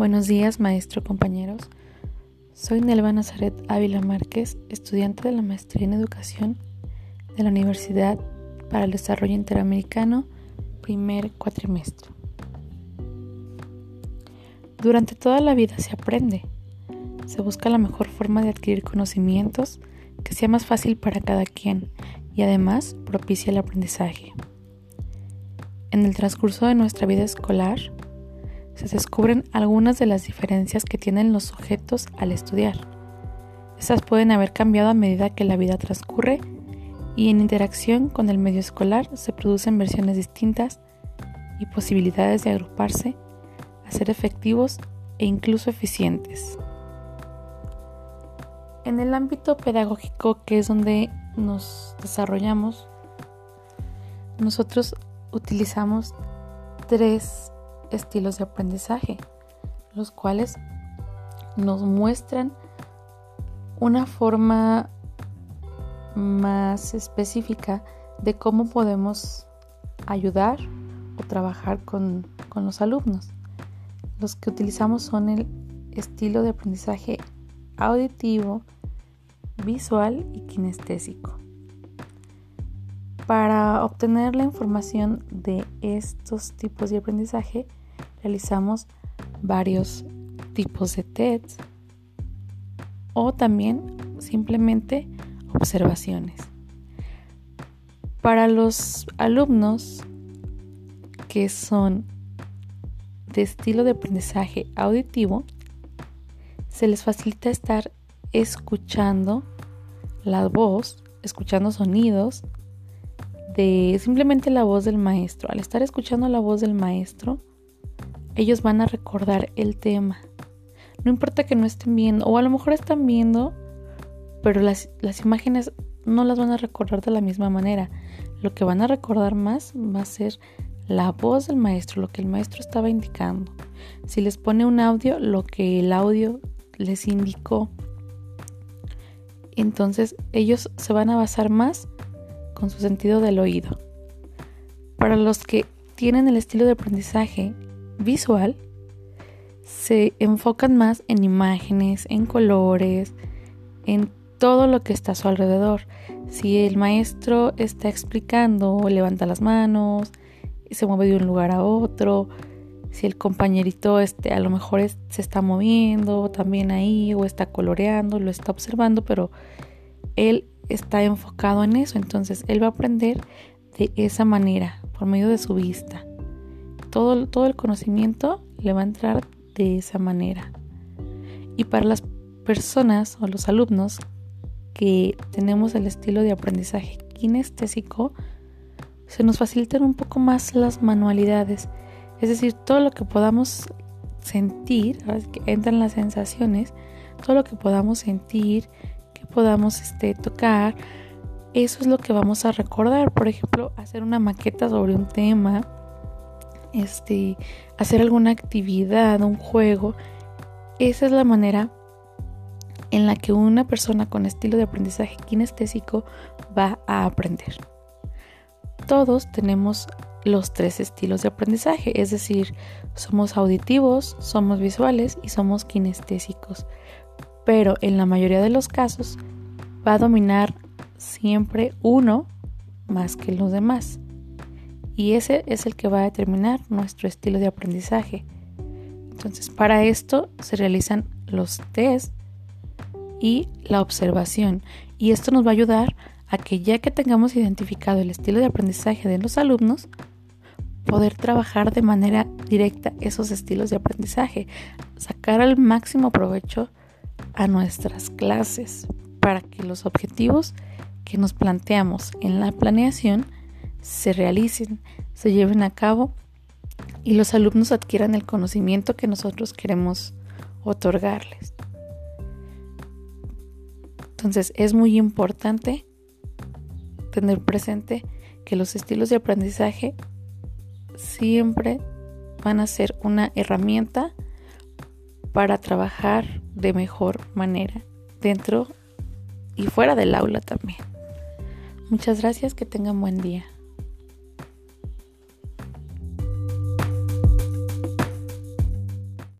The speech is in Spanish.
Buenos días, maestro, compañeros. Soy Nelva Nazaret Ávila Márquez, estudiante de la maestría en educación de la Universidad para el Desarrollo Interamericano, primer cuatrimestre. Durante toda la vida se aprende. Se busca la mejor forma de adquirir conocimientos que sea más fácil para cada quien y además propicia el aprendizaje. En el transcurso de nuestra vida escolar, se descubren algunas de las diferencias que tienen los sujetos al estudiar. Estas pueden haber cambiado a medida que la vida transcurre y en interacción con el medio escolar se producen versiones distintas y posibilidades de agruparse a ser efectivos e incluso eficientes. En el ámbito pedagógico, que es donde nos desarrollamos, nosotros utilizamos tres estilos de aprendizaje, los cuales nos muestran una forma más específica de cómo podemos ayudar o trabajar con, con, los alumnos. Los que utilizamos son el estilo de aprendizaje auditivo, visual y kinestésico. Para obtener la información de estos tipos de aprendizaje, realizamos varios tipos de TEDs o también simplemente observaciones. Para los alumnos que son de estilo de aprendizaje auditivo, se les facilita estar escuchando la voz, escuchando sonidos de simplemente la voz del maestro. Al estar escuchando la voz del maestro, ellos van a recordar el tema. No importa que no estén viendo, o a lo mejor están viendo, pero las, las imágenes no las van a recordar de la misma manera. Lo que van a recordar más va a ser la voz del maestro, lo que el maestro estaba indicando. Si les pone un audio, lo que el audio les indicó. Entonces ellos se van a basar más con su sentido del oído. Para los que tienen el estilo de aprendizaje visual se enfocan más en imágenes, en colores, en todo lo que está a su alrededor. Si el maestro está explicando, levanta las manos, se mueve de un lugar a otro, si el compañerito este, a lo mejor se está moviendo también ahí o está coloreando, lo está observando, pero él está enfocado en eso, entonces él va a aprender de esa manera, por medio de su vista todo, todo el conocimiento le va a entrar de esa manera. Y para las personas o los alumnos que tenemos el estilo de aprendizaje kinestésico, se nos facilitan un poco más las manualidades. Es decir, todo lo que podamos sentir, que entran las sensaciones, todo lo que podamos sentir, que podamos este, tocar, eso es lo que vamos a recordar. Por ejemplo, hacer una maqueta sobre un tema, este, hacer alguna actividad, un juego. Esa es la manera en la que una persona con estilo de aprendizaje kinestésico va a aprender. Todos tenemos los tres estilos de aprendizaje, es decir, somos auditivos, somos visuales y somos kinestésicos. Pero en la mayoría de los casos va a dominar siempre uno más que los demás y ese es el que va a determinar nuestro estilo de aprendizaje. Entonces, para esto se realizan los test y la observación y esto nos va a ayudar a que ya que tengamos identificado el estilo de aprendizaje de los alumnos, poder trabajar de manera directa esos estilos de aprendizaje, sacar al máximo provecho a nuestras clases para que los objetivos que nos planteamos en la planeación se realicen, se lleven a cabo y los alumnos adquieran el conocimiento que nosotros queremos otorgarles. Entonces es muy importante tener presente que los estilos de aprendizaje siempre van a ser una herramienta para trabajar de mejor manera dentro y fuera del aula también. Muchas gracias, que tengan buen día.